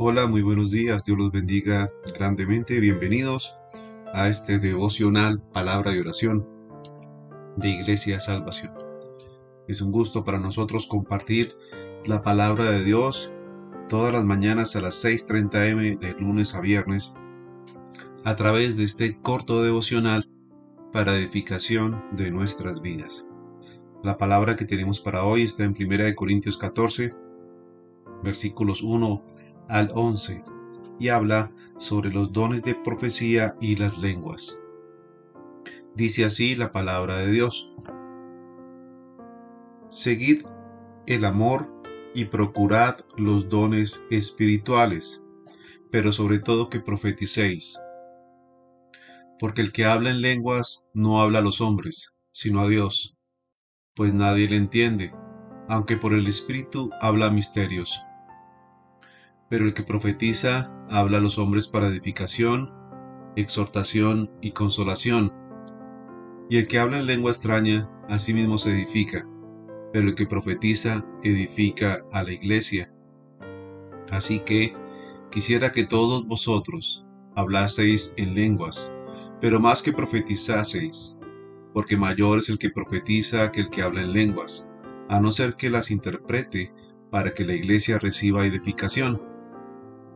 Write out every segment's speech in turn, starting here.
Hola, muy buenos días, Dios los bendiga grandemente, bienvenidos a este devocional Palabra y Oración de Iglesia Salvación. Es un gusto para nosotros compartir la palabra de Dios todas las mañanas a las 6.30 m de lunes a viernes a través de este corto devocional para edificación de nuestras vidas. La palabra que tenemos para hoy está en 1 Corintios 14, versículos 1 al 11 y habla sobre los dones de profecía y las lenguas. Dice así la palabra de Dios. Seguid el amor y procurad los dones espirituales, pero sobre todo que profeticéis. Porque el que habla en lenguas no habla a los hombres, sino a Dios, pues nadie le entiende, aunque por el Espíritu habla misterios pero el que profetiza habla a los hombres para edificación, exhortación y consolación. Y el que habla en lengua extraña, a sí mismo se edifica, pero el que profetiza edifica a la iglesia. Así que quisiera que todos vosotros hablaseis en lenguas, pero más que profetizaseis, porque mayor es el que profetiza que el que habla en lenguas, a no ser que las interprete para que la iglesia reciba edificación.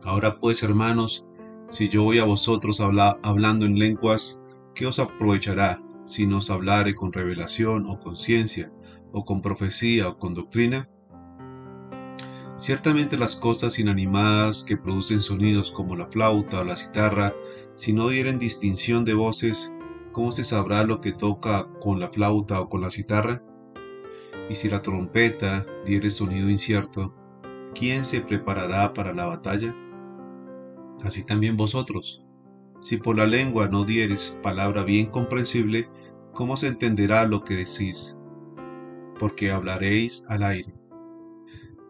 Ahora pues, hermanos, si yo voy a vosotros hablando en lenguas, ¿qué os aprovechará si nos hablare con revelación o con ciencia, o con profecía o con doctrina? Ciertamente las cosas inanimadas que producen sonidos como la flauta o la citarra, si no dieren distinción de voces, ¿cómo se sabrá lo que toca con la flauta o con la citarra? Y si la trompeta diere sonido incierto, ¿quién se preparará para la batalla? así también vosotros. Si por la lengua no dieres palabra bien comprensible, ¿cómo se entenderá lo que decís? Porque hablaréis al aire.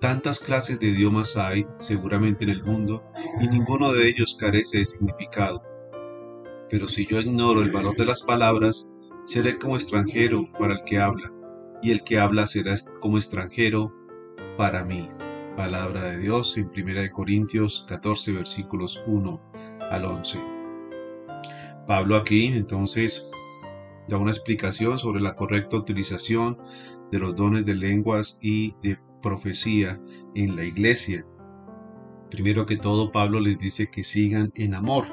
Tantas clases de idiomas hay, seguramente en el mundo, y ninguno de ellos carece de significado. Pero si yo ignoro el valor de las palabras, seré como extranjero para el que habla, y el que habla será como extranjero para mí. Palabra de Dios en 1 Corintios 14 versículos 1 al 11. Pablo aquí entonces da una explicación sobre la correcta utilización de los dones de lenguas y de profecía en la iglesia. Primero que todo, Pablo les dice que sigan en amor.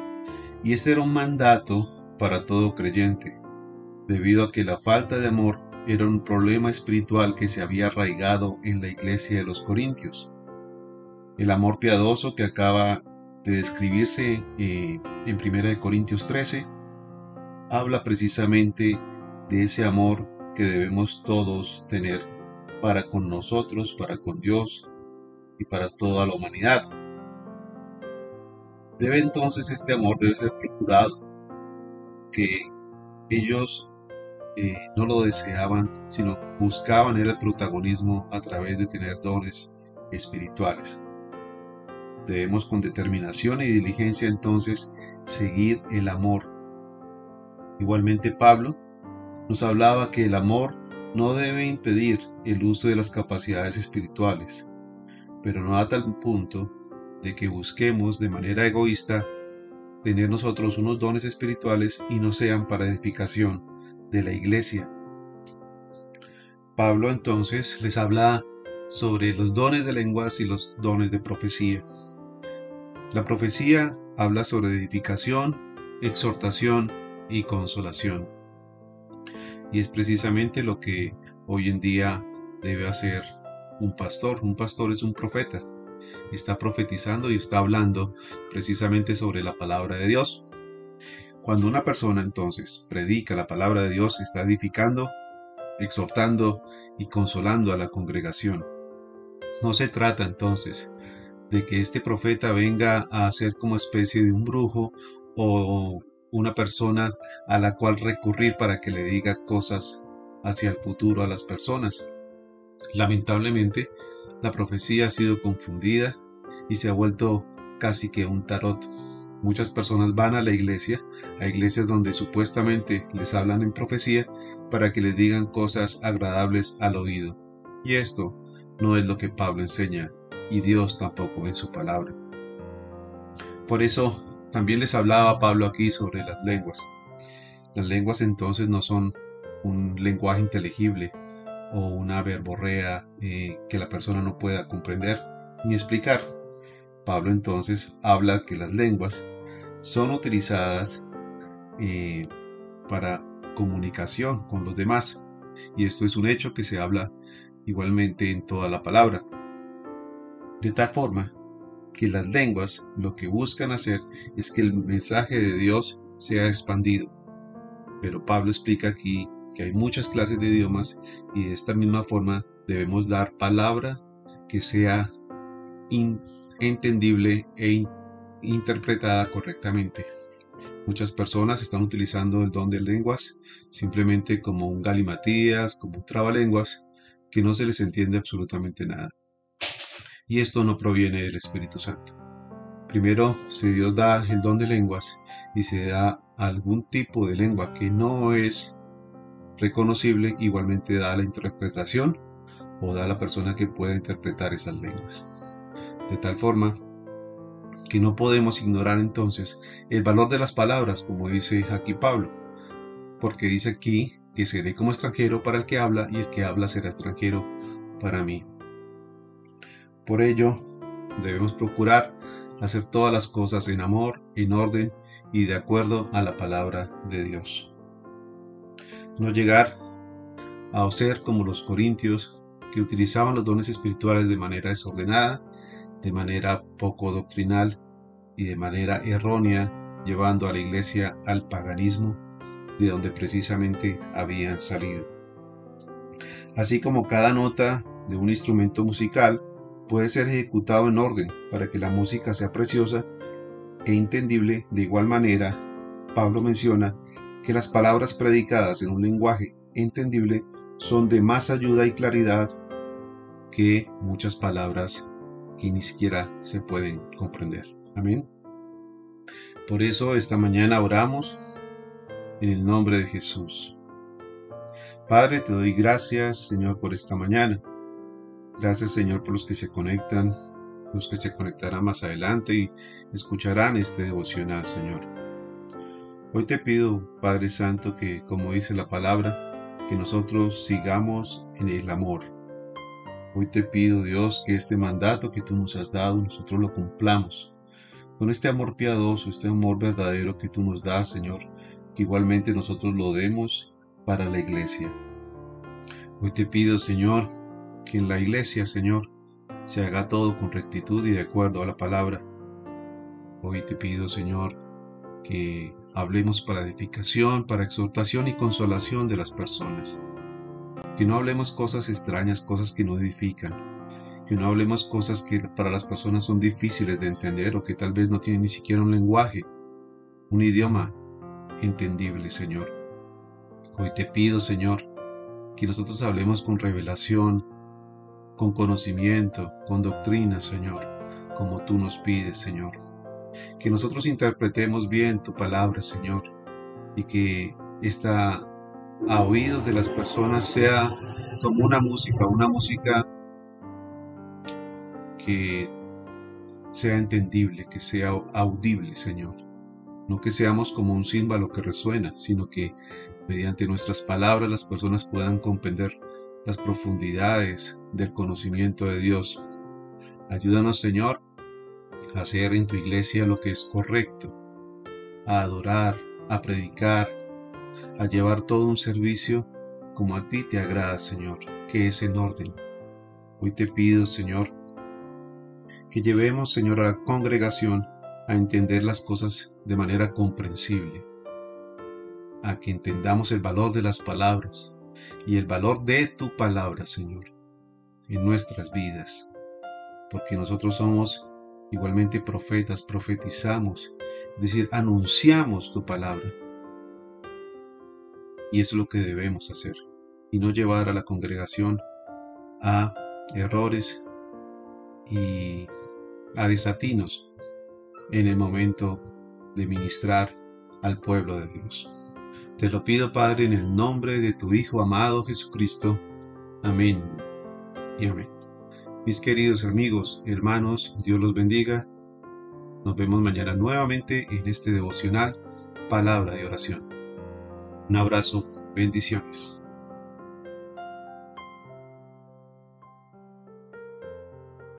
Y este era un mandato para todo creyente, debido a que la falta de amor era un problema espiritual que se había arraigado en la iglesia de los Corintios. El amor piadoso que acaba de describirse eh, en 1 Corintios 13 habla precisamente de ese amor que debemos todos tener para con nosotros, para con Dios y para toda la humanidad. Debe entonces este amor debe ser procurado, que ellos eh, no lo deseaban, sino buscaban el protagonismo a través de tener dones espirituales. Debemos con determinación y diligencia entonces seguir el amor. Igualmente Pablo nos hablaba que el amor no debe impedir el uso de las capacidades espirituales, pero no a tal punto de que busquemos de manera egoísta tener nosotros unos dones espirituales y no sean para edificación de la iglesia. Pablo entonces les habla sobre los dones de lenguas y los dones de profecía. La profecía habla sobre edificación, exhortación y consolación. Y es precisamente lo que hoy en día debe hacer un pastor. Un pastor es un profeta. Está profetizando y está hablando precisamente sobre la palabra de Dios. Cuando una persona entonces predica la palabra de Dios, está edificando, exhortando y consolando a la congregación. No se trata entonces de que este profeta venga a ser como especie de un brujo o una persona a la cual recurrir para que le diga cosas hacia el futuro a las personas. Lamentablemente, la profecía ha sido confundida y se ha vuelto casi que un tarot. Muchas personas van a la iglesia, a iglesias donde supuestamente les hablan en profecía para que les digan cosas agradables al oído. Y esto no es lo que Pablo enseña y Dios tampoco en su palabra. Por eso también les hablaba Pablo aquí sobre las lenguas. Las lenguas entonces no son un lenguaje inteligible o una verborrea eh, que la persona no pueda comprender ni explicar. Pablo entonces habla que las lenguas son utilizadas eh, para comunicación con los demás. Y esto es un hecho que se habla igualmente en toda la palabra. De tal forma que las lenguas lo que buscan hacer es que el mensaje de Dios sea expandido. Pero Pablo explica aquí que hay muchas clases de idiomas y de esta misma forma debemos dar palabra que sea entendible e interpretada correctamente. Muchas personas están utilizando el don de lenguas simplemente como un galimatías, como un trabalenguas, que no se les entiende absolutamente nada. Y esto no proviene del Espíritu Santo. Primero, si Dios da el don de lenguas y se da algún tipo de lengua que no es reconocible, igualmente da la interpretación o da la persona que pueda interpretar esas lenguas. De tal forma que no podemos ignorar entonces el valor de las palabras, como dice aquí Pablo, porque dice aquí que seré como extranjero para el que habla y el que habla será extranjero para mí. Por ello, debemos procurar hacer todas las cosas en amor, en orden y de acuerdo a la palabra de Dios. No llegar a ser como los corintios que utilizaban los dones espirituales de manera desordenada, de manera poco doctrinal y de manera errónea, llevando a la iglesia al paganismo de donde precisamente habían salido. Así como cada nota de un instrumento musical puede ser ejecutado en orden para que la música sea preciosa e entendible, de igual manera, Pablo menciona que las palabras predicadas en un lenguaje entendible son de más ayuda y claridad que muchas palabras que ni siquiera se pueden comprender. Amén. Por eso esta mañana oramos en el nombre de Jesús. Padre, te doy gracias, Señor, por esta mañana. Gracias, Señor, por los que se conectan, los que se conectarán más adelante y escucharán este devocional, Señor. Hoy te pido, Padre Santo, que, como dice la palabra, que nosotros sigamos en el amor. Hoy te pido, Dios, que este mandato que tú nos has dado, nosotros lo cumplamos. Con este amor piadoso, este amor verdadero que tú nos das, Señor, igualmente nosotros lo demos para la iglesia. Hoy te pido, Señor, que en la iglesia, Señor, se haga todo con rectitud y de acuerdo a la palabra. Hoy te pido, Señor, que hablemos para edificación, para exhortación y consolación de las personas. Que no hablemos cosas extrañas, cosas que no edifican. Que no hablemos cosas que para las personas son difíciles de entender o que tal vez no tienen ni siquiera un lenguaje, un idioma entendible, Señor. Hoy te pido, Señor, que nosotros hablemos con revelación, con conocimiento, con doctrina, Señor, como tú nos pides, Señor. Que nosotros interpretemos bien tu palabra, Señor, y que esta a oídos de las personas sea como una música, una música que sea entendible, que sea audible, Señor. No que seamos como un símbolo que resuena, sino que mediante nuestras palabras las personas puedan comprender las profundidades del conocimiento de Dios. Ayúdanos, Señor, a hacer en tu iglesia lo que es correcto, a adorar, a predicar, a llevar todo un servicio como a ti te agrada, Señor, que es en orden. Hoy te pido, Señor, que llevemos, Señor, a la congregación a entender las cosas de manera comprensible, a que entendamos el valor de las palabras y el valor de tu palabra, Señor, en nuestras vidas, porque nosotros somos igualmente profetas, profetizamos, es decir, anunciamos tu palabra. Y eso es lo que debemos hacer, y no llevar a la congregación a errores y a desatinos en el momento de ministrar al pueblo de Dios. Te lo pido, Padre, en el nombre de tu Hijo amado Jesucristo. Amén y amén. Mis queridos amigos hermanos, Dios los bendiga. Nos vemos mañana nuevamente en este devocional, palabra de oración. Un abrazo, bendiciones.